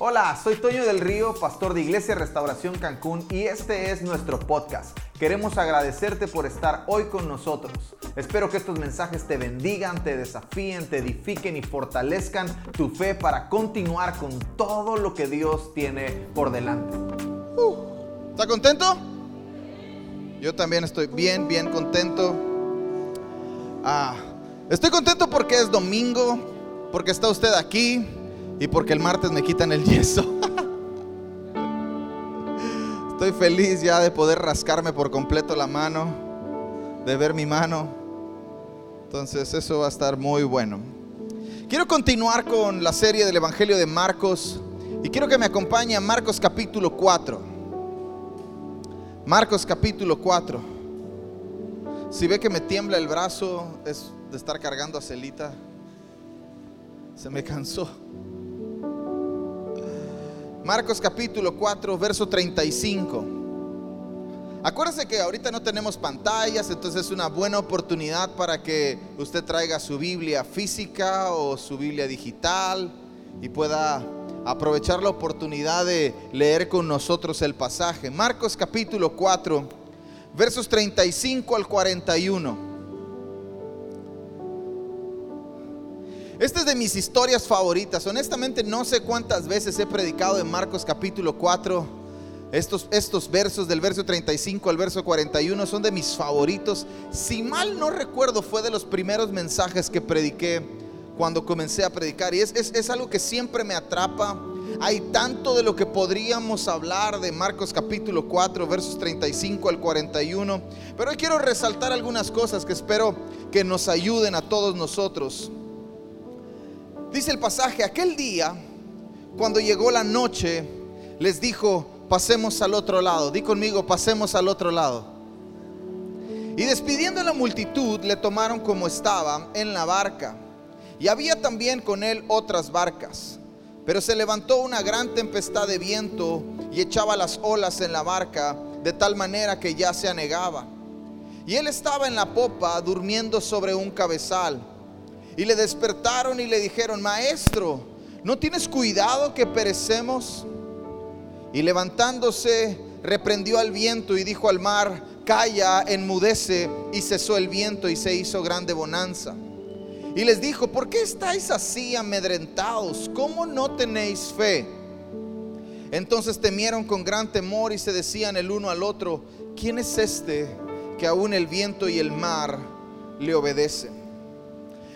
Hola, soy Toño del Río, pastor de Iglesia Restauración Cancún y este es nuestro podcast. Queremos agradecerte por estar hoy con nosotros. Espero que estos mensajes te bendigan, te desafíen, te edifiquen y fortalezcan tu fe para continuar con todo lo que Dios tiene por delante. Uh, ¿Está contento? Yo también estoy bien, bien contento. Ah, estoy contento porque es domingo, porque está usted aquí y porque el martes me quitan el yeso. Estoy feliz ya de poder rascarme por completo la mano, de ver mi mano. Entonces eso va a estar muy bueno. Quiero continuar con la serie del Evangelio de Marcos y quiero que me acompañe a Marcos capítulo 4. Marcos capítulo 4. Si ve que me tiembla el brazo es de estar cargando a Celita. Se me cansó. Marcos capítulo 4, verso 35. Acuérdese que ahorita no tenemos pantallas, entonces es una buena oportunidad para que usted traiga su Biblia física o su Biblia digital y pueda aprovechar la oportunidad de leer con nosotros el pasaje. Marcos capítulo 4, versos 35 al 41. Esta es de mis historias favoritas. Honestamente no sé cuántas veces he predicado en Marcos capítulo 4. Estos, estos versos del verso 35 al verso 41 son de mis favoritos. Si mal no recuerdo fue de los primeros mensajes que prediqué cuando comencé a predicar. Y es, es, es algo que siempre me atrapa. Hay tanto de lo que podríamos hablar de Marcos capítulo 4, versos 35 al 41. Pero hoy quiero resaltar algunas cosas que espero que nos ayuden a todos nosotros. Dice el pasaje, aquel día, cuando llegó la noche, les dijo, pasemos al otro lado. Di conmigo, pasemos al otro lado. Y despidiendo a la multitud, le tomaron como estaba en la barca. Y había también con él otras barcas. Pero se levantó una gran tempestad de viento y echaba las olas en la barca, de tal manera que ya se anegaba. Y él estaba en la popa durmiendo sobre un cabezal. Y le despertaron y le dijeron, maestro, ¿no tienes cuidado que perecemos? Y levantándose, reprendió al viento y dijo al mar, calla, enmudece. Y cesó el viento y se hizo grande bonanza. Y les dijo, ¿por qué estáis así amedrentados? ¿Cómo no tenéis fe? Entonces temieron con gran temor y se decían el uno al otro, ¿quién es este que aún el viento y el mar le obedecen?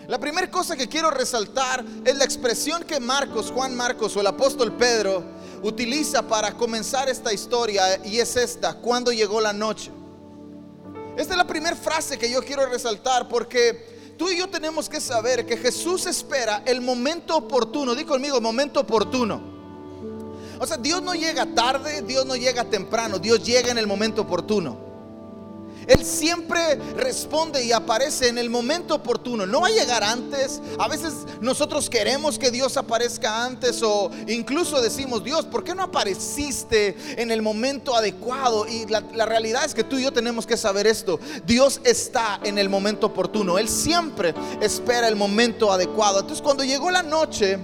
La primera cosa que quiero resaltar es la expresión que Marcos, Juan Marcos o el apóstol Pedro utiliza para comenzar esta historia y es esta, cuando llegó la noche. Esta es la primera frase que yo quiero resaltar porque tú y yo tenemos que saber que Jesús espera el momento oportuno. Di conmigo, momento oportuno. O sea, Dios no llega tarde, Dios no llega temprano, Dios llega en el momento oportuno. Él siempre responde y aparece en el momento oportuno. No va a llegar antes. A veces nosotros queremos que Dios aparezca antes o incluso decimos, Dios, ¿por qué no apareciste en el momento adecuado? Y la, realidad es que tú y yo tenemos que saber esto. Dios está en el momento oportuno. Él siempre espera el momento adecuado. Entonces cuando llegó la noche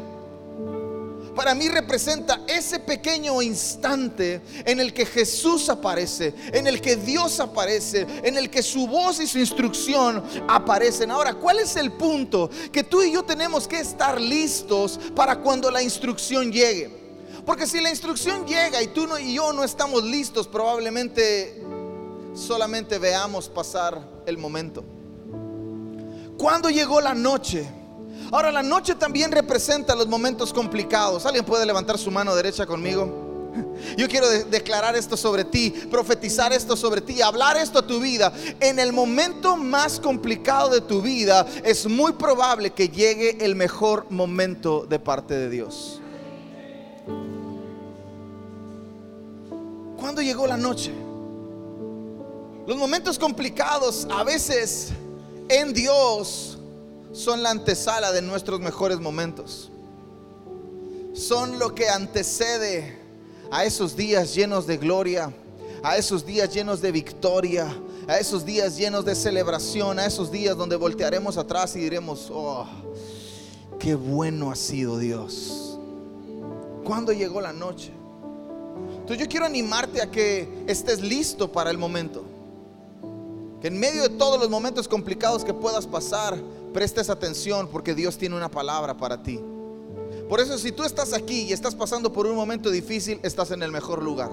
para mí representa ese pequeño instante en el que Jesús aparece, en el que Dios aparece, en el que su voz y su instrucción aparecen. Ahora, ¿cuál es el punto? Que tú y yo tenemos que estar listos para cuando la instrucción llegue. Porque si la instrucción llega y tú y yo no estamos listos, probablemente solamente veamos pasar el momento. Cuando llegó la noche? Ahora, la noche también representa los momentos complicados. ¿Alguien puede levantar su mano derecha conmigo? Yo quiero de declarar esto sobre ti, profetizar esto sobre ti, hablar esto a tu vida. En el momento más complicado de tu vida es muy probable que llegue el mejor momento de parte de Dios. ¿Cuándo llegó la noche? Los momentos complicados a veces en Dios son la antesala de nuestros mejores momentos. Son lo que antecede a esos días llenos de gloria, a esos días llenos de victoria, a esos días llenos de celebración, a esos días donde voltearemos atrás y diremos, oh, qué bueno ha sido Dios. cuándo llegó la noche. Entonces yo quiero animarte a que estés listo para el momento. Que en medio de todos los momentos complicados que puedas pasar, prestes atención porque Dios tiene una palabra para ti. Por eso si tú estás aquí y estás pasando por un momento difícil, estás en el mejor lugar.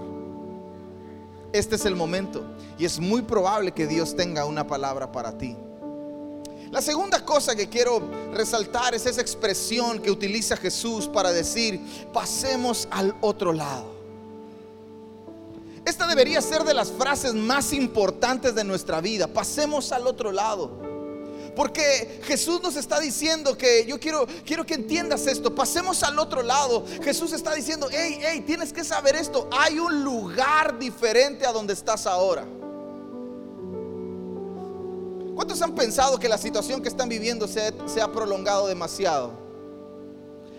Este es el momento y es muy probable que Dios tenga una palabra para ti. La segunda cosa que quiero resaltar es esa expresión que utiliza Jesús para decir, pasemos al otro lado. Esta debería ser de las frases más importantes de nuestra vida. Pasemos al otro lado. Porque Jesús nos está diciendo que yo quiero, quiero que entiendas esto. Pasemos al otro lado. Jesús está diciendo, hey, hey, tienes que saber esto. Hay un lugar diferente a donde estás ahora. ¿Cuántos han pensado que la situación que están viviendo se, se ha prolongado demasiado?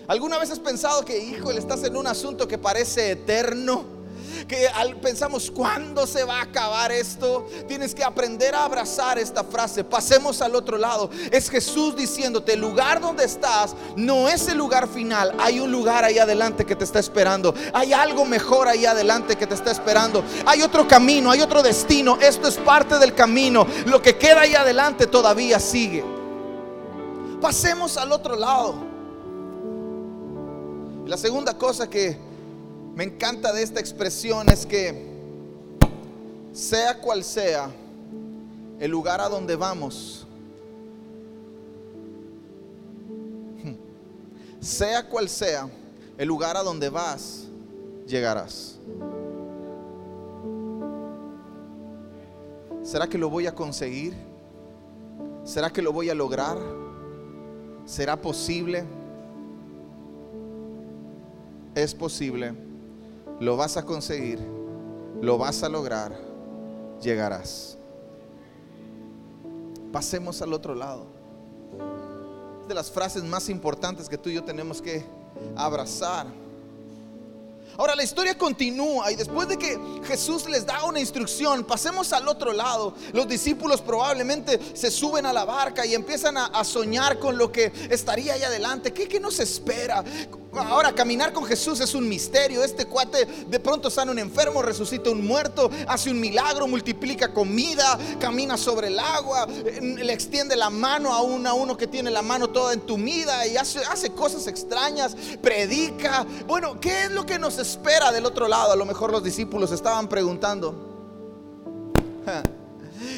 ¿Alguna vez has pensado que, hijo, estás en un asunto que parece eterno? Que pensamos, ¿cuándo se va a acabar esto? Tienes que aprender a abrazar esta frase. Pasemos al otro lado. Es Jesús diciéndote, el lugar donde estás no es el lugar final. Hay un lugar ahí adelante que te está esperando. Hay algo mejor ahí adelante que te está esperando. Hay otro camino, hay otro destino. Esto es parte del camino. Lo que queda ahí adelante todavía sigue. Pasemos al otro lado. La segunda cosa que me encanta de esta expresión es que sea cual sea el lugar a donde vamos, sea cual sea el lugar a donde vas, llegarás. ¿Será que lo voy a conseguir? ¿Será que lo voy a lograr? ¿Será posible? Es posible lo vas a conseguir, lo vas a lograr, llegarás. Pasemos al otro lado. De las frases más importantes que tú y yo tenemos que abrazar. Ahora la historia continúa y después de que Jesús les da una instrucción, pasemos al otro lado. Los discípulos probablemente se suben a la barca y empiezan a, soñar con lo que estaría ahí adelante. ¿Qué, ¿Qué, nos espera? Ahora caminar con Jesús es un misterio. Este cuate de pronto sana un enfermo, resucita un muerto, hace un milagro, multiplica comida, camina sobre el agua, le extiende la mano a uno a uno que tiene la mano toda entumida y hace, hace cosas extrañas, predica. Bueno, ¿qué es lo que nos espera del otro lado? A lo mejor los discípulos estaban preguntando.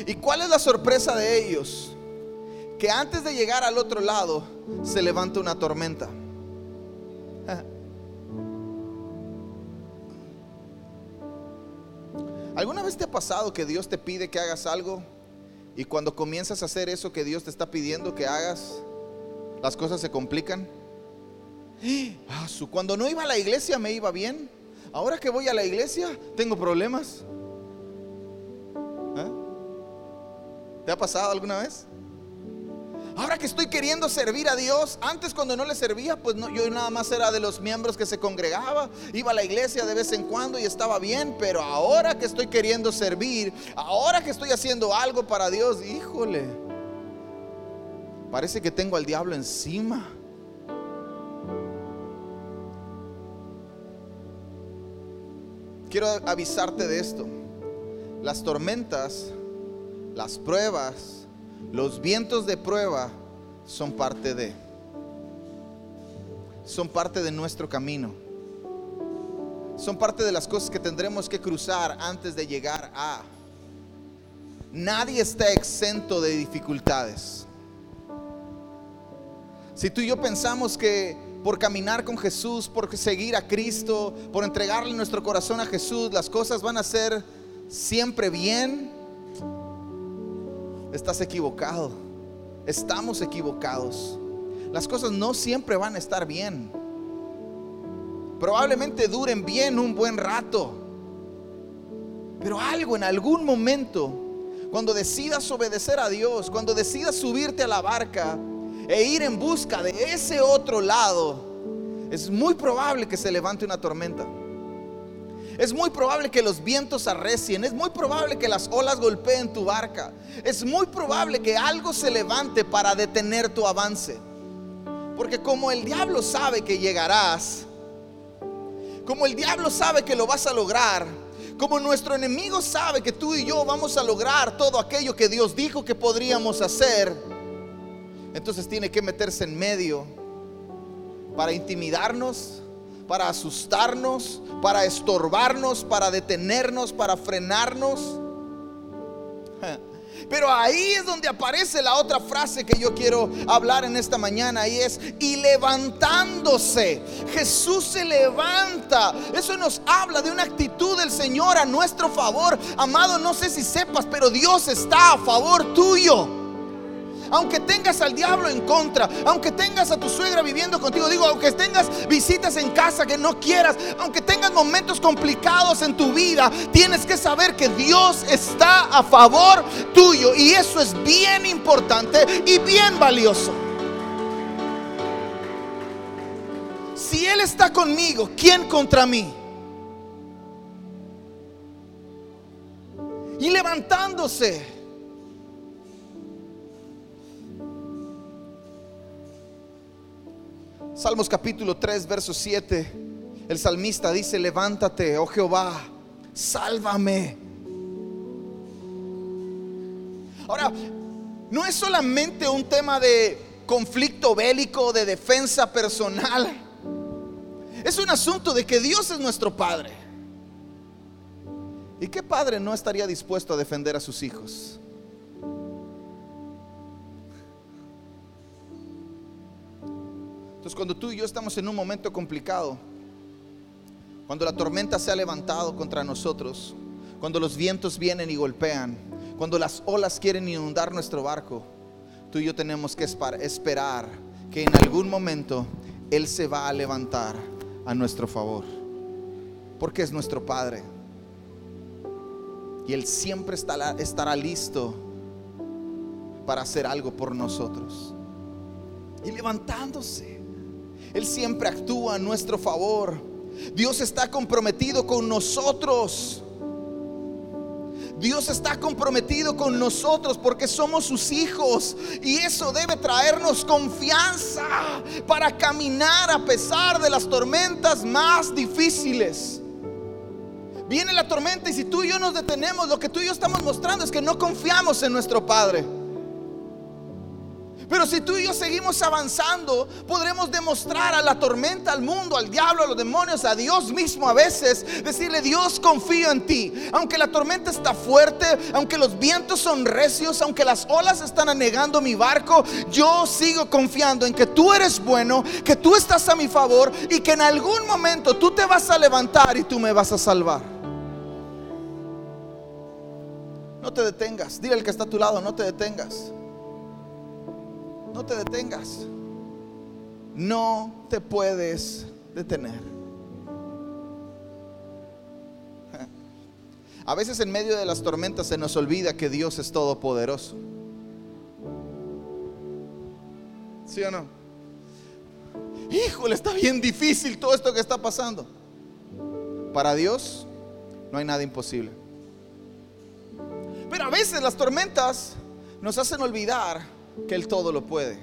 ¿Y cuál es la sorpresa de ellos? Que antes de llegar al otro lado se levanta una tormenta. ¿Alguna vez te ha pasado que Dios te pide que hagas algo y cuando comienzas a hacer eso que Dios te está pidiendo que hagas, las cosas se complican? Ah, cuando no iba a la iglesia me iba bien. Ahora que voy a la iglesia tengo problemas. ¿Eh? ¿Te ha pasado alguna vez? Ahora que estoy queriendo servir a Dios, antes cuando no le servía, pues no, yo nada más era de los miembros que se congregaba, iba a la iglesia de vez en cuando y estaba bien, pero ahora que estoy queriendo servir, ahora que estoy haciendo algo para Dios, híjole, parece que tengo al diablo encima. Quiero avisarte de esto. Las tormentas, las pruebas, los vientos de prueba son parte de, son parte de nuestro camino. Son parte de las cosas que tendremos que cruzar antes de llegar a. Nadie está exento de dificultades. Si tú y yo pensamos que por caminar con Jesús, por seguir a Cristo, por entregarle nuestro corazón a Jesús, las cosas van a ser siempre bien, estás equivocado. Estamos equivocados. Las cosas no siempre van a estar bien. Probablemente duren bien un buen rato. Pero algo en algún momento, cuando decidas obedecer a Dios, cuando decidas subirte a la barca e ir en busca de ese otro lado, es muy probable que se levante una tormenta. Es muy probable que los vientos arrecien. Es muy probable que las olas golpeen tu barca. Es muy probable que algo se levante para detener tu avance. Porque como el diablo sabe que llegarás, como el diablo sabe que lo vas a lograr, como nuestro enemigo sabe que tú y yo vamos a lograr todo aquello que Dios dijo que podríamos hacer, entonces tiene que meterse en medio para intimidarnos, para asustarnos, para estorbarnos, para detenernos, para frenarnos. Pero ahí es donde aparece la otra frase que yo quiero hablar en esta mañana y es, y levantándose. Jesús se levanta. Eso nos habla de una actitud del Señor a nuestro favor. Amado, no sé si sepas, pero Dios está a favor tuyo aunque tengas al diablo en contra, aunque tengas a tu suegra viviendo contigo, digo, aunque tengas visitas en casa que no quieras, aunque tengas momentos complicados en tu vida, tienes que saber que Dios está a favor tuyo y eso es bien importante y bien valioso. Si Él está conmigo, ¿quién contra mí? Y levantándose Salmos capítulo 3, verso 7. El salmista dice, levántate, oh Jehová, sálvame. Ahora, no es solamente un tema de conflicto bélico, de defensa personal. Es un asunto de que Dios es nuestro Padre. ¿Y qué padre no estaría dispuesto a defender a sus hijos? Entonces cuando tú y yo estamos en un momento complicado, cuando la tormenta se ha levantado contra nosotros, cuando los vientos vienen y golpean, cuando las olas quieren inundar nuestro barco, tú y yo tenemos que esperar que en algún momento Él se va a levantar a nuestro favor, porque es nuestro Padre. Y Él siempre estará listo para hacer algo por nosotros. Y levantándose. Él siempre actúa a nuestro favor. Dios está comprometido con nosotros. Dios está comprometido con nosotros porque somos sus hijos y eso debe traernos confianza para caminar a pesar de las tormentas más difíciles. Viene la tormenta y si tú y yo nos detenemos, lo que tú y yo estamos mostrando es que no confiamos en nuestro Padre. Pero si tú y yo seguimos avanzando, podremos demostrar a la tormenta, al mundo, al diablo, a los demonios, a Dios mismo a veces, decirle, Dios confío en ti. Aunque la tormenta está fuerte, aunque los vientos son recios, aunque las olas están anegando mi barco, yo sigo confiando en que tú eres bueno, que tú estás a mi favor y que en algún momento tú te vas a levantar y tú me vas a salvar. No te detengas. Dile al que está a tu lado, no te detengas. No te detengas. No te puedes detener. A veces en medio de las tormentas se nos olvida que Dios es todopoderoso. ¿Sí o no? Híjole, está bien difícil todo esto que está pasando. Para Dios no hay nada imposible. Pero a veces las tormentas nos hacen olvidar que Él todo lo puede.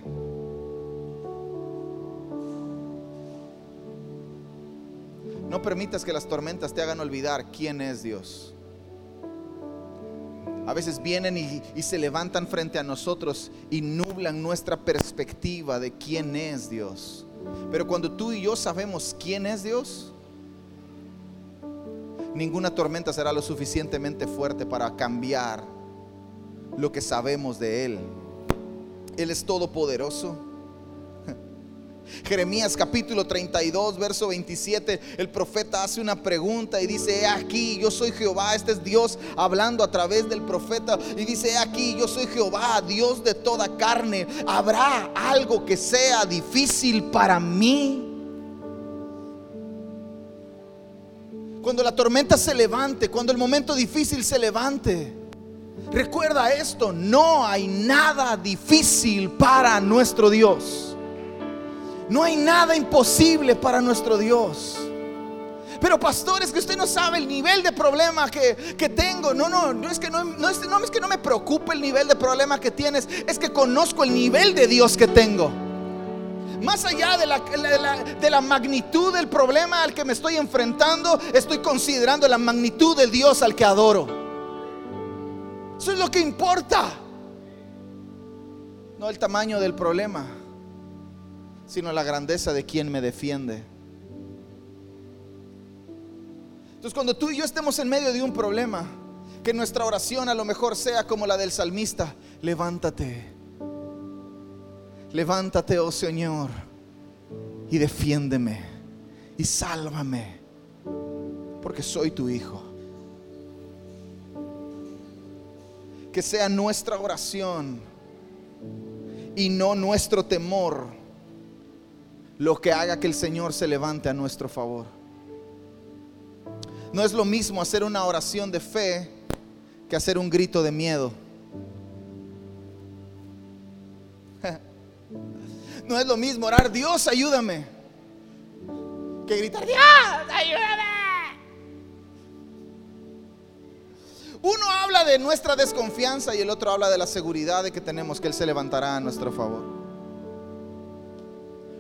No permitas que las tormentas te hagan olvidar quién es Dios. A veces vienen y, se levantan frente a nosotros y nublan nuestra perspectiva de quién es Dios. Pero cuando tú y yo sabemos quién es Dios, ninguna tormenta será lo suficientemente fuerte para cambiar lo que sabemos de Él. Él es todopoderoso. Jeremías capítulo 32, verso 27, el profeta hace una pregunta y dice, he aquí, yo soy Jehová, este es Dios hablando a través del profeta y dice, he aquí, yo soy Jehová, Dios de toda carne, ¿habrá algo que sea difícil para mí? Cuando la tormenta se levante, cuando el momento difícil se levante, Recuerda esto, no hay nada difícil para nuestro Dios. No hay nada imposible para nuestro Dios. Pero pastores, que usted no sabe el nivel de problema que, tengo. No, no, no es, que no, no, es, no es que no me preocupe el nivel de problema que tienes. Es que conozco el nivel de Dios que tengo. Más allá de la- de la magnitud del problema al que me estoy enfrentando, estoy considerando la magnitud del Dios al que adoro. Eso es lo que importa. No el tamaño del problema, sino la grandeza de quien me defiende. Entonces cuando tú y yo estemos en medio de un problema, que nuestra oración a lo mejor sea como la del salmista, levántate, levántate, oh Señor, y defiéndeme, y sálvame, porque soy tu hijo. Que sea nuestra oración y no nuestro temor lo que haga que el Señor se levante a nuestro favor. No es lo mismo hacer una oración de fe que hacer un grito de miedo. No es lo mismo orar, Dios, ayúdame, que gritar, Dios, ayúdame. Uno habla de nuestra desconfianza y el otro habla de la seguridad de que tenemos que Él se levantará a nuestro favor.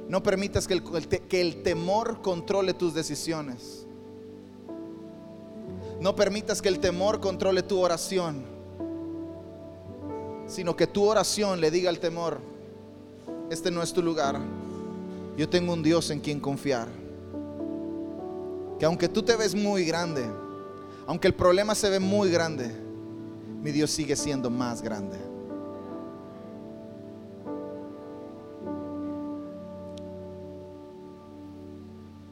No permitas que el, temor controle tus decisiones. No permitas que el temor controle tu oración, sino que tu oración le diga al temor, este no es tu lugar, yo tengo un Dios en quien confiar. Que aunque tú te ves muy grande, aunque el problema se ve muy grande, mi Dios sigue siendo más grande.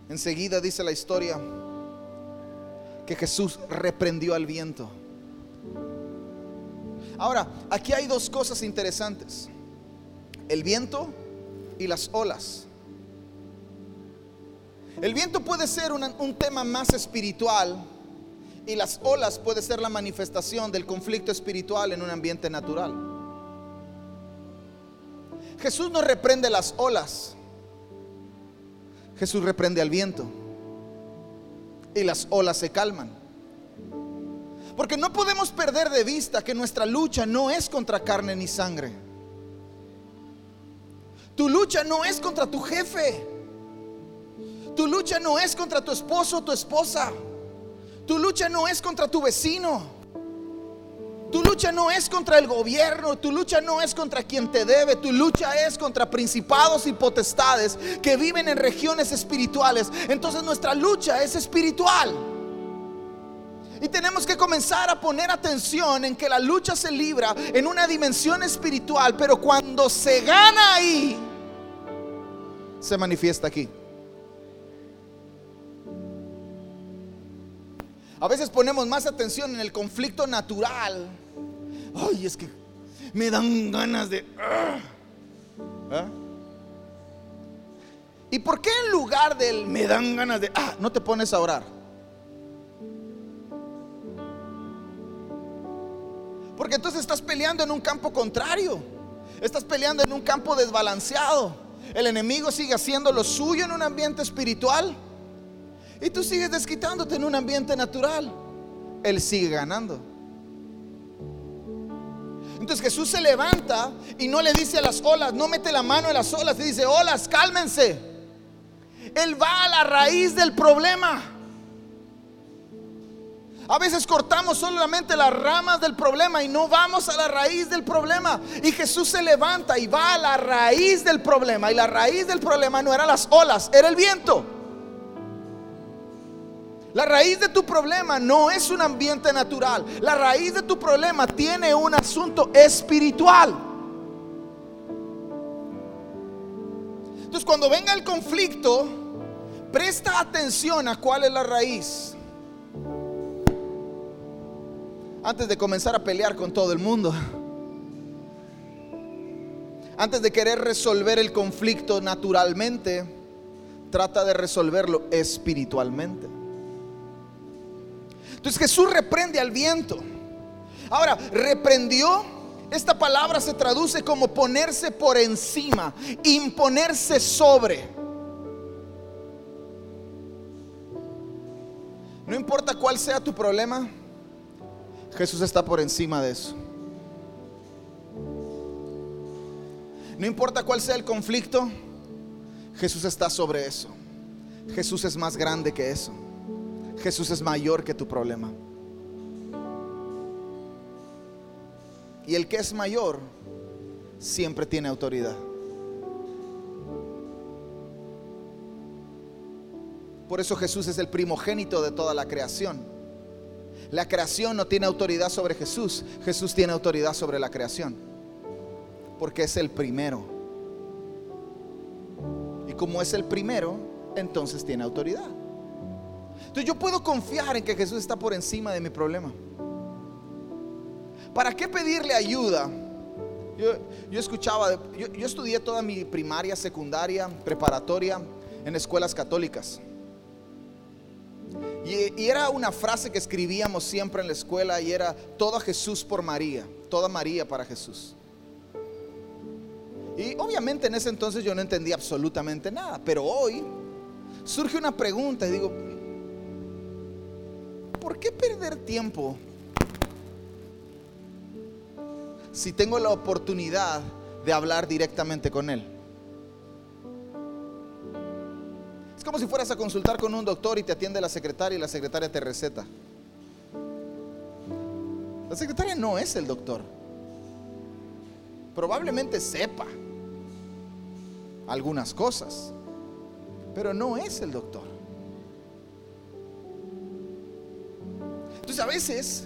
Enseguida dice la historia que Jesús reprendió al viento. Ahora, aquí hay dos cosas interesantes. El viento y las olas. El viento puede ser un tema más espiritual y las olas puede ser la manifestación del conflicto espiritual en un ambiente natural. Jesús no reprende las olas. Jesús reprende al viento y las olas se calman. Porque no podemos perder de vista que nuestra lucha no es contra carne ni sangre. Tu lucha no es contra tu jefe. Tu lucha no es contra tu esposo o tu esposa. Tu lucha no es contra tu vecino. Tu lucha no es contra el gobierno, tu lucha no es contra quien te debe, tu lucha es contra principados y potestades que viven en regiones espirituales. Entonces nuestra lucha es espiritual. Y tenemos que comenzar a poner atención en que la lucha se libra en una dimensión espiritual, pero cuando se gana ahí, se manifiesta aquí. A veces ponemos más atención en el conflicto natural. Ay, es que me dan ganas de... ah. ¿Ah? ¿Y por qué en lugar del me dan ganas de... Ah, no te pones a orar? Porque entonces estás peleando en un campo contrario. Estás peleando en un campo desbalanceado. El enemigo sigue haciendo lo suyo en un ambiente espiritual. Y tú sigues desquitándote en un ambiente natural. Él sigue ganando. Entonces Jesús se levanta y no le dice a las olas, no mete la mano en las olas y dice, olas, cálmense. Él va a la raíz del problema. A veces cortamos solamente las ramas del problema y no vamos a la raíz del problema. Y Jesús se levanta y va a la raíz del problema. Y la raíz del problema no eran las olas, era el viento. La raíz de tu problema no es un ambiente natural. La raíz de tu problema tiene un asunto espiritual. Entonces cuando venga el conflicto, presta atención a cuál es la raíz. Antes de comenzar a pelear con todo el mundo. Antes de querer resolver el conflicto naturalmente, trata de resolverlo espiritualmente. Entonces Jesús reprende al viento. Ahora, reprendió, esta palabra se traduce como ponerse por encima, imponerse sobre. No importa cuál sea tu problema, Jesús está por encima de eso. No importa cuál sea el conflicto, Jesús está sobre eso. Jesús es más grande que eso. Jesús es mayor que tu problema. Y el que es mayor siempre tiene autoridad. Por eso Jesús es el primogénito de toda la creación. La creación no tiene autoridad sobre Jesús. Jesús tiene autoridad sobre la creación. Porque es el primero. Y como es el primero, entonces tiene autoridad. Entonces yo puedo confiar en que Jesús está por encima de mi problema. ¿Para qué pedirle ayuda? Yo, escuchaba, yo, yo estudié toda mi primaria, secundaria, preparatoria en escuelas católicas. Y, y, era una frase que escribíamos siempre en la escuela y era, todo Jesús por María, toda María para Jesús. Y obviamente en ese entonces yo no entendía absolutamente nada, pero hoy surge una pregunta y digo, ¿por qué perder tiempo si tengo la oportunidad de hablar directamente con Él? Es como si fueras a consultar con un doctor y te atiende la secretaria y la secretaria te receta. La secretaria no es el doctor. Probablemente sepa algunas cosas, pero no es el doctor. A veces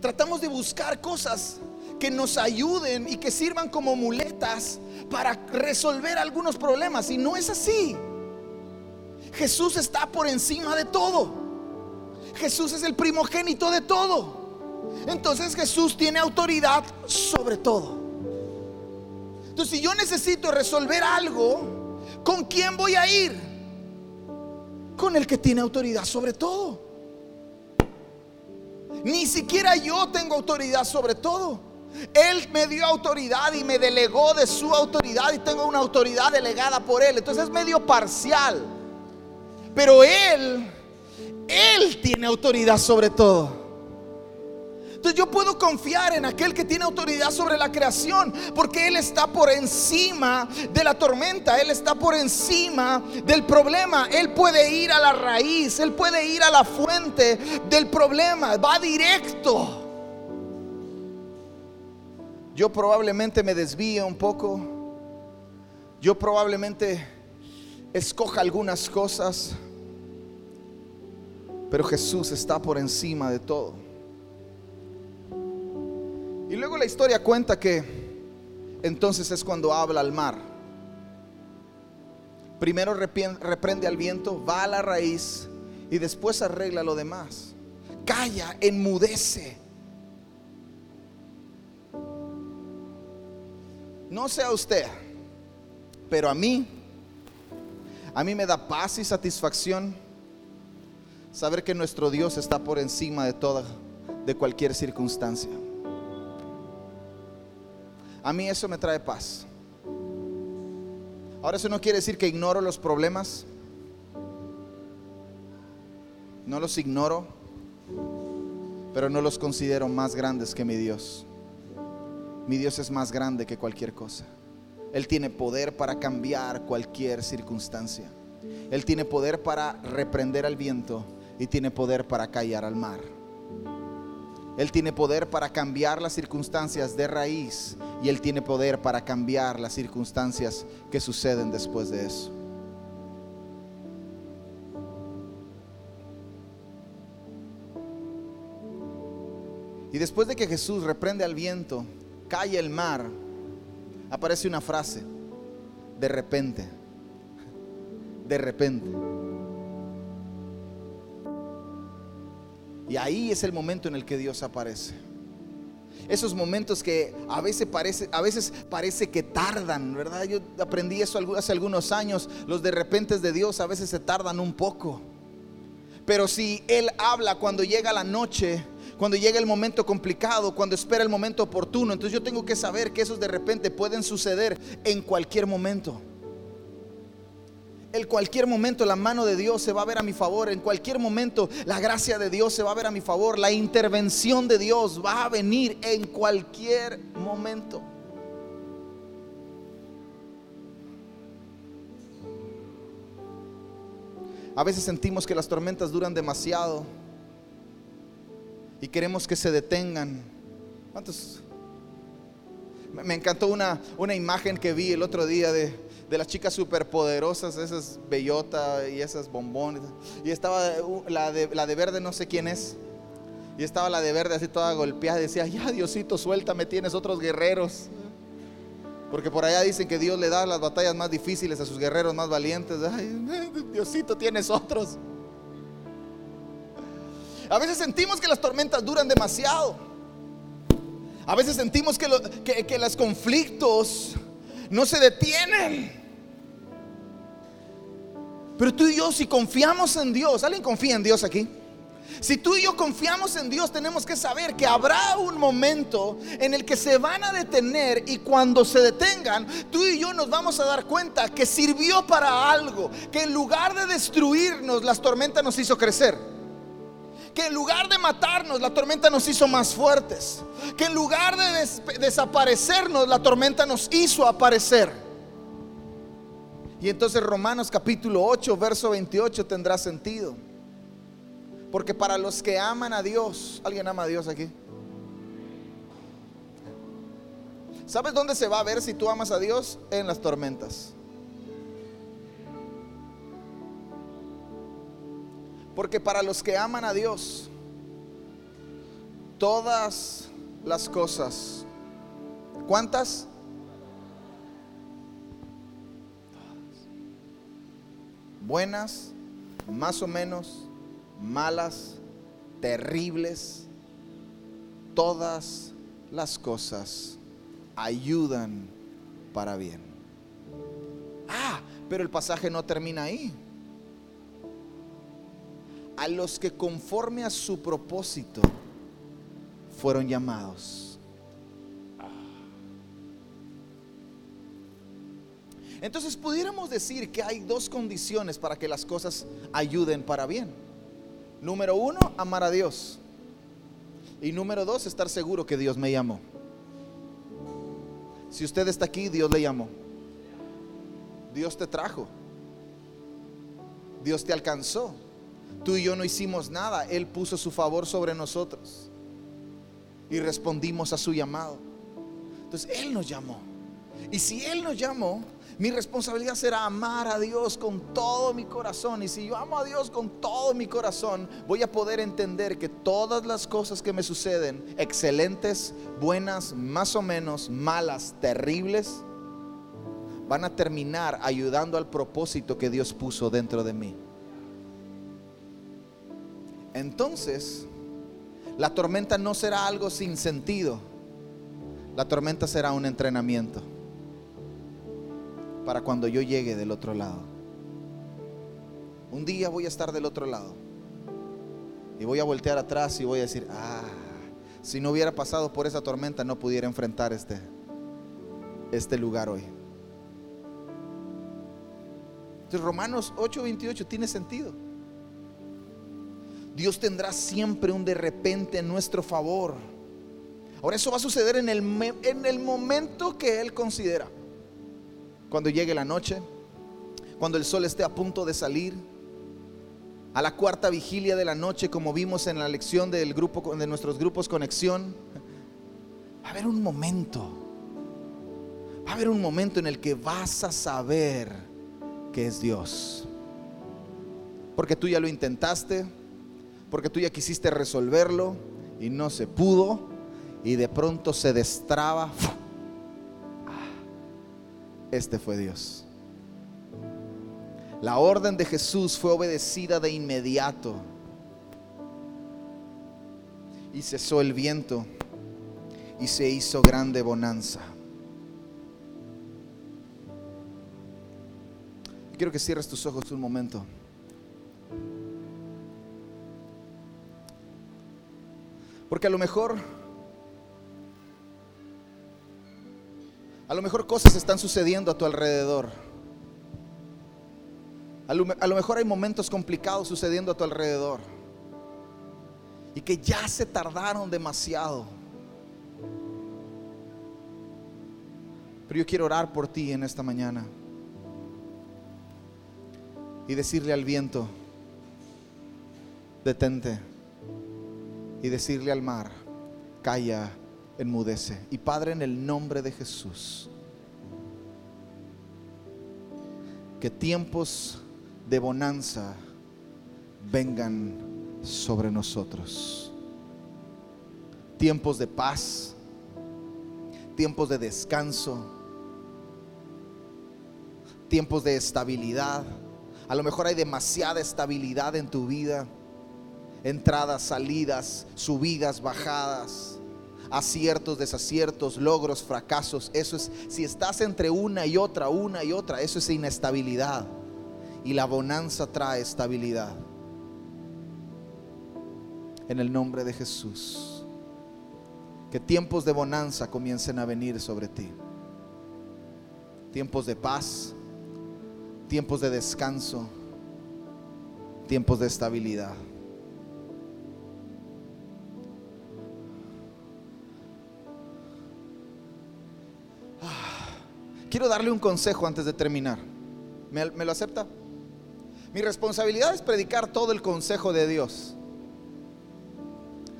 tratamos de buscar cosas que nos ayuden y que sirvan como muletas para resolver algunos problemas. Y no es así. Jesús está por encima de todo. Jesús es el primogénito de todo. Entonces Jesús tiene autoridad sobre todo. Entonces si yo necesito resolver algo, ¿con quién voy a ir? Con el que tiene autoridad sobre todo. Ni siquiera yo tengo autoridad sobre todo. Él me dio autoridad y me delegó de su autoridad y tengo una autoridad delegada por Él. Entonces es medio parcial. Pero Él, Él tiene autoridad sobre todo. Entonces yo puedo confiar en aquel que tiene autoridad sobre la creación, porque Él está por encima de la tormenta, Él está por encima del problema, Él puede ir a la raíz, Él puede ir a la fuente del problema, va directo. Yo probablemente me desvíe un poco, yo probablemente escoja algunas cosas, pero Jesús está por encima de todo. Luego la historia cuenta que entonces es cuando habla al mar. Primero reprende al viento, va a la raíz y después arregla lo demás. Calla, enmudece. No sea usted, pero a mí, a mí me da paz y satisfacción saber que nuestro Dios está por encima de toda, de cualquier circunstancia. A mí eso me trae paz. Ahora eso no quiere decir que ignoro los problemas. No los ignoro, pero no los considero más grandes que mi Dios. Mi Dios es más grande que cualquier cosa. Él tiene poder para cambiar cualquier circunstancia. Él tiene poder para reprender al viento y tiene poder para callar al mar. Él tiene poder para cambiar las circunstancias de raíz y Él tiene poder para cambiar las circunstancias que suceden después de eso. Y después de que Jesús reprende al viento, calla el mar, aparece una frase, de repente, de repente. Y ahí es el momento en el que Dios aparece. Esos momentos que a veces parece, a veces parece que tardan, ¿verdad? Yo aprendí eso hace algunos años. Los de repente de Dios a veces se tardan un poco. Pero si Él habla cuando llega la noche, cuando llega el momento complicado, cuando espera el momento oportuno, entonces yo tengo que saber que esos de repente pueden suceder en cualquier momento. En cualquier momento la mano de Dios se va a ver a mi favor. En cualquier momento la gracia de Dios se va a ver a mi favor. La intervención de Dios va a venir en cualquier momento. A veces sentimos que las tormentas duran demasiado y queremos que se detengan. ¿Cuántos? Me encantó una, una imagen que vi el otro día de, de las chicas superpoderosas, esas bellota y esas bombones. Y estaba la de, la de verde, no sé quién es. Y estaba la de verde así toda golpeada. Decía, ya Diosito, suéltame, tienes otros guerreros. Porque por allá dicen que Dios le da las batallas más difíciles a sus guerreros más valientes. Ay, Diosito, tienes otros. A veces sentimos que las tormentas duran demasiado. A veces sentimos que, que, que los conflictos no se detienen. Pero tú y yo, si confiamos en Dios, ¿alguien confía en Dios aquí? Si tú y yo confiamos en Dios, tenemos que saber que habrá un momento en el que se van a detener y cuando se detengan, tú y yo nos vamos a dar cuenta que sirvió para algo, que en lugar de destruirnos, las tormentas nos hizo crecer. Que en lugar de matarnos, la tormenta nos hizo más fuertes. Que en lugar de desaparecernos, la tormenta nos hizo aparecer. Y entonces Romanos capítulo 8, verso 28 tendrá sentido. Porque para los que aman a Dios, ¿alguien ama a Dios aquí? ¿Sabes dónde se va a ver si tú amas a Dios? En las tormentas. Porque para los que aman a Dios, todas las cosas, ¿cuántas? Buenas, más o menos, malas, terribles, todas las cosas ayudan para bien. Ah, pero el pasaje no termina ahí. A los que conforme a su propósito fueron llamados. Entonces pudiéramos decir que hay dos condiciones para que las cosas ayuden para bien. Número uno, amar a Dios. Y número dos, estar seguro que Dios me llamó. Si usted está aquí, Dios le llamó. Dios te trajo. Dios te alcanzó. Tú y yo no hicimos nada. Él puso su favor sobre nosotros. Y respondimos a su llamado. Entonces Él nos llamó. Y si Él nos llamó, mi responsabilidad será amar a Dios con todo mi corazón. Y si yo amo a Dios con todo mi corazón, voy a poder entender que todas las cosas que me suceden, excelentes, buenas, más o menos, malas, terribles, van a terminar ayudando al propósito que Dios puso dentro de mí. Entonces, la tormenta no será algo sin sentido. La tormenta será un entrenamiento para cuando yo llegue del otro lado. Un día voy a estar del otro lado. Y voy a voltear atrás y voy a decir, ah, si no hubiera pasado por esa tormenta no pudiera enfrentar este, este lugar hoy. Entonces Romanos 8:28 tiene sentido. Dios tendrá siempre un de repente en nuestro favor. Ahora eso va a suceder en el, en el momento que Él considera cuando llegue la noche, cuando el sol esté a punto de salir, a la cuarta vigilia de la noche, como vimos en la lección del grupo, de nuestros grupos Conexión, va a haber un momento, va a haber un momento en el que vas a saber que es Dios. Porque tú ya lo intentaste, porque tú ya quisiste resolverlo y no se pudo, y de pronto se destraba este fue Dios. La orden de Jesús fue obedecida de inmediato. Y cesó el viento y se hizo grande bonanza. Quiero que cierres tus ojos un momento. Porque a lo mejor A lo mejor cosas están sucediendo a tu alrededor. A lo, mejor hay momentos complicados sucediendo a tu alrededor. Y que ya se tardaron demasiado. Pero yo quiero orar por ti en esta mañana. y decirle al viento, detente. Y decirle al mar, calla, enmudece. Y Padre, en el nombre de Jesús, que tiempos de bonanza vengan sobre nosotros. Tiempos de paz, tiempos de descanso, tiempos de estabilidad. A lo mejor hay demasiada estabilidad en tu vida. Entradas, salidas, subidas, bajadas, aciertos, desaciertos, logros, fracasos. Eso es, si estás entre una y otra, una y otra, eso es inestabilidad. Y la bonanza trae estabilidad. En el nombre de Jesús. Que tiempos de bonanza comiencen a venir sobre ti. Tiempos de paz, tiempos de descanso, tiempos de estabilidad. Quiero darle un consejo antes de terminar. ¿Me, lo acepta? Mi responsabilidad es predicar todo el consejo de Dios.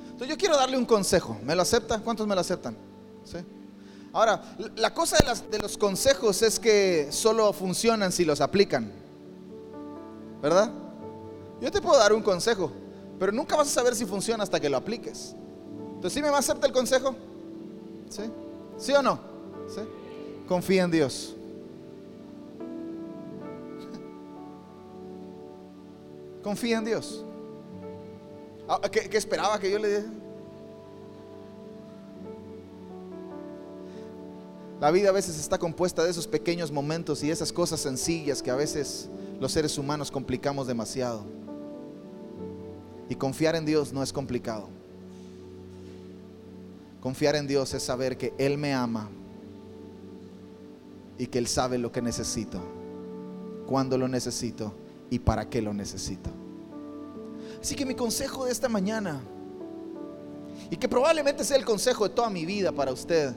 Entonces yo quiero darle un consejo. ¿Me lo acepta? ¿Cuántos me lo aceptan? ¿Sí? Ahora, la cosa de, los consejos es que solo funcionan si los aplican. ¿Verdad? Yo te puedo dar un consejo, pero nunca vas a saber si funciona hasta que lo apliques. Entonces, ¿sí me va a aceptar el consejo? ¿Sí? ¿Sí o no? ¿Sí? Confía en Dios. Confía en Dios. Ah, ¿Qué, esperaba que yo le? La vida a veces está compuesta de esos pequeños momentos y esas cosas sencillas que a veces los seres humanos complicamos demasiado. Y confiar en Dios no es complicado. Confiar en Dios es saber que Él me ama y que Él sabe lo que necesito, cuándo lo necesito y para qué lo necesito. Así que mi consejo de esta mañana, y que probablemente sea el consejo de toda mi vida para usted,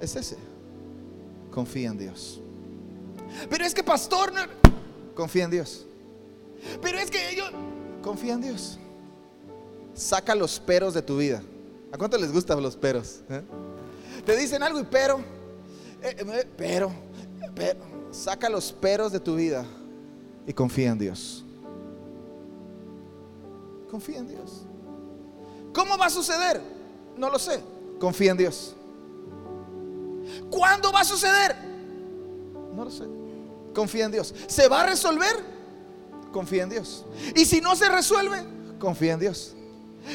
es ese. Confía en Dios. Pero es que pastor, confía en Dios. Pero es que yo, confía en Dios. Saca los peros de tu vida. ¿A cuánto les gustan los peros? Eh? Te dicen algo y pero, eh, eh, pero, pero, saca los peros de tu vida y confía en Dios. Confía en Dios. ¿Cómo va a suceder? No lo sé. Confía en Dios. ¿Cuándo va a suceder? No lo sé. Confía en Dios. ¿Se va a resolver? Confía en Dios. Y si no se resuelve, confía en Dios.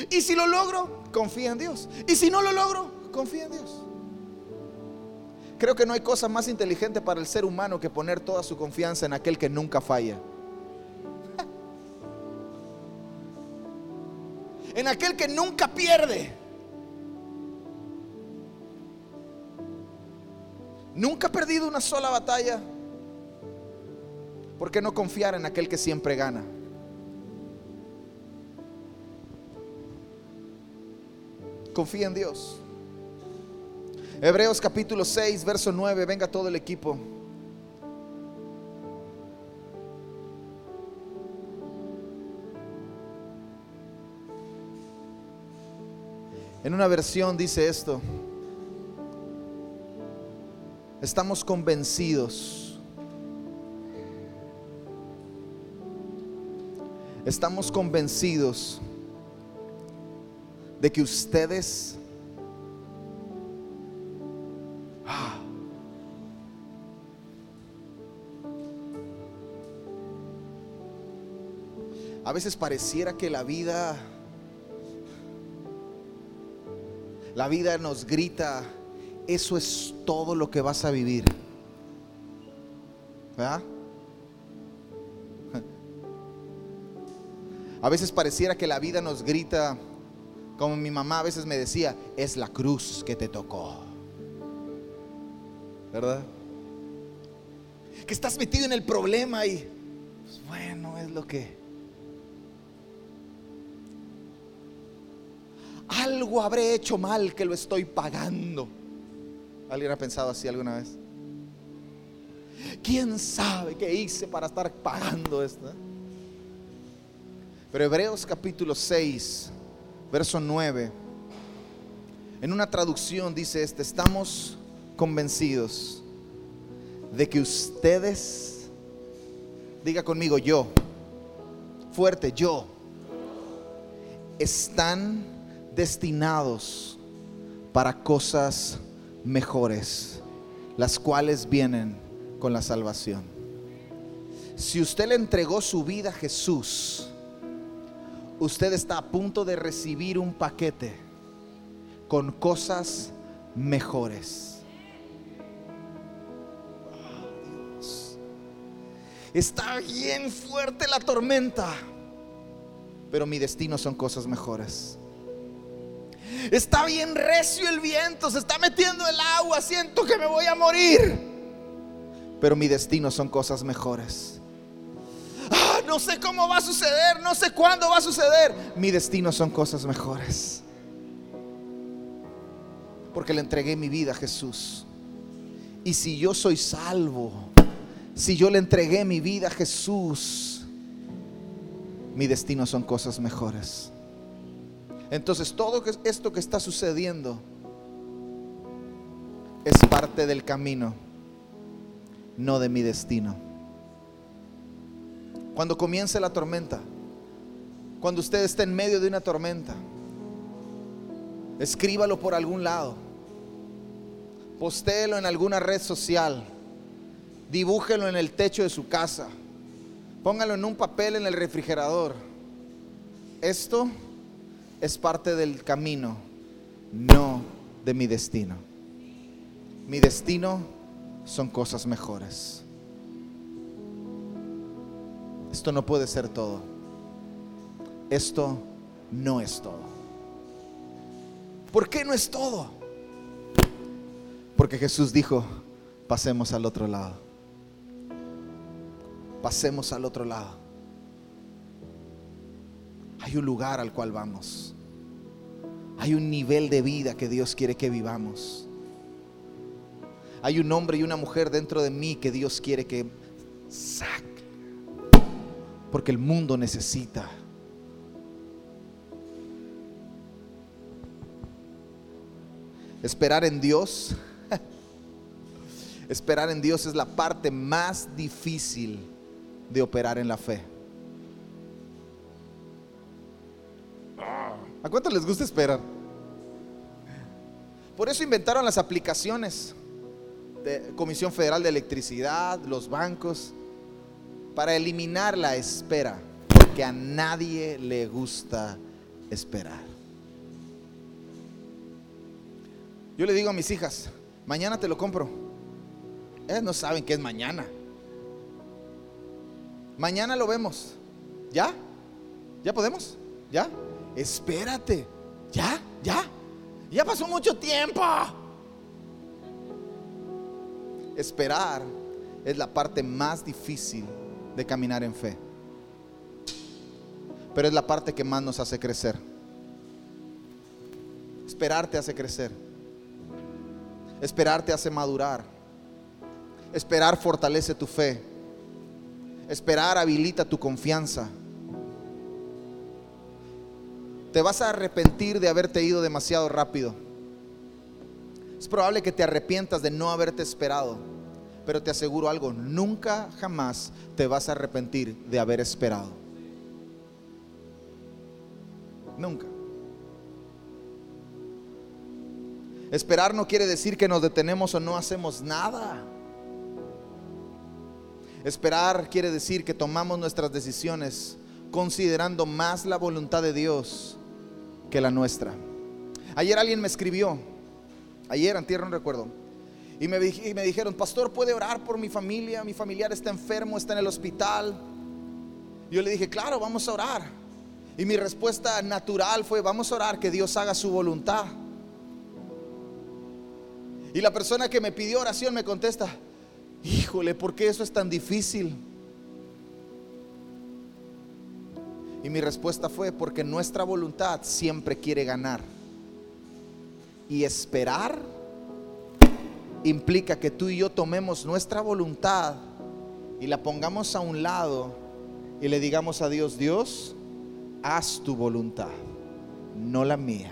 Y si lo logro, confía en Dios. Y si no lo logro, confía en Dios. Creo que no hay cosa más inteligente para el ser humano que poner toda su confianza en aquel que nunca falla. En aquel que nunca pierde. Nunca ha perdido una sola batalla. ¿Por qué no confiar en aquel que siempre gana? Confía en Dios. Hebreos capítulo 6, verso 9, venga todo el equipo. En una versión dice esto. Estamos convencidos. Estamos convencidos de que ustedes veces pareciera que la vida la vida nos grita eso es todo lo que vas a vivir. ¿Verdad? A veces pareciera que la vida nos grita, como mi mamá a veces me decía, es la cruz que te tocó. ¿Verdad? Que estás metido en el problema y, pues bueno, es lo que... Algo habré hecho mal que lo estoy pagando. ¿Alguien ha pensado así alguna vez? ¿Quién sabe qué hice para estar pagando esto? Pero Hebreos capítulo 6, verso 9, en una traducción dice este, estamos convencidos de que ustedes, diga conmigo yo, fuerte yo, están destinados para cosas mejores, las cuales vienen con la salvación. Si usted le entregó su vida a Jesús, usted está a punto de recibir un paquete con cosas mejores. Está bien fuerte la tormenta, pero mi destino son cosas mejores. Está bien recio el viento, se está metiendo el agua, siento que me voy a morir. Pero mi destino son cosas mejores. Ah, no sé cómo va a suceder, no sé cuándo va a suceder. Mi destino son cosas mejores. Porque le entregué mi vida a Jesús. Y si yo soy salvo, si yo le entregué mi vida a Jesús, mi destino son cosas mejores. Entonces todo esto que está sucediendo es parte del camino, no de mi destino. Cuando comience la tormenta, cuando usted esté en medio de una tormenta, escríbalo por algún lado, postéelo en alguna red social, dibújelo en el techo de su casa, póngalo en un papel en el refrigerador. Esto es parte del camino, no de mi destino. Mi destino son cosas mejores. Esto no puede ser todo. Esto no es todo. ¿Por qué no es todo? Porque Jesús dijo, pasemos al otro lado. Pasemos al otro lado. Hay un lugar al cual vamos. Hay un nivel de vida que Dios quiere que vivamos. Hay un hombre y una mujer dentro de mí que Dios quiere que saque. Porque el mundo necesita. Esperar en Dios. Esperar en Dios es la parte más difícil de operar en la fe. ¿A cuántos les gusta esperar? Por eso inventaron las aplicaciones de Comisión Federal de Electricidad, los bancos, para eliminar la espera, porque a nadie le gusta esperar. Yo le digo a mis hijas, mañana te lo compro. Ellas no saben qué es mañana. Mañana lo vemos. ¿Ya? ¿Ya podemos? ¿Ya? Espérate, ya, ya, ya pasó mucho tiempo. Esperar es la parte más difícil de caminar en fe, pero es la parte que más nos hace crecer. Esperar te hace crecer. Esperar te hace madurar. Esperar fortalece tu fe. Esperar habilita tu confianza te vas a arrepentir de haberte ido demasiado rápido. Es probable que te arrepientas de no haberte esperado, pero te aseguro algo, nunca jamás te vas a arrepentir de haber esperado. Nunca. Esperar no quiere decir que nos detenemos o no hacemos nada. Esperar quiere decir que tomamos nuestras decisiones considerando más la voluntad de Dios que la nuestra. Ayer alguien me escribió, ayer, antierro, no recuerdo, y me, y me dijeron, pastor, ¿puede orar por mi familia? Mi familiar está enfermo, está en el hospital. Yo le dije, claro, vamos a orar. Y mi respuesta natural fue, vamos a orar que Dios haga su voluntad. Y la persona que me pidió oración me contesta, híjole, ¿por qué eso es tan difícil? Y mi respuesta fue, porque nuestra voluntad siempre quiere ganar. Y esperar implica que tú y yo tomemos nuestra voluntad y la pongamos a un lado y le digamos a Dios, Dios, haz tu voluntad, no la mía.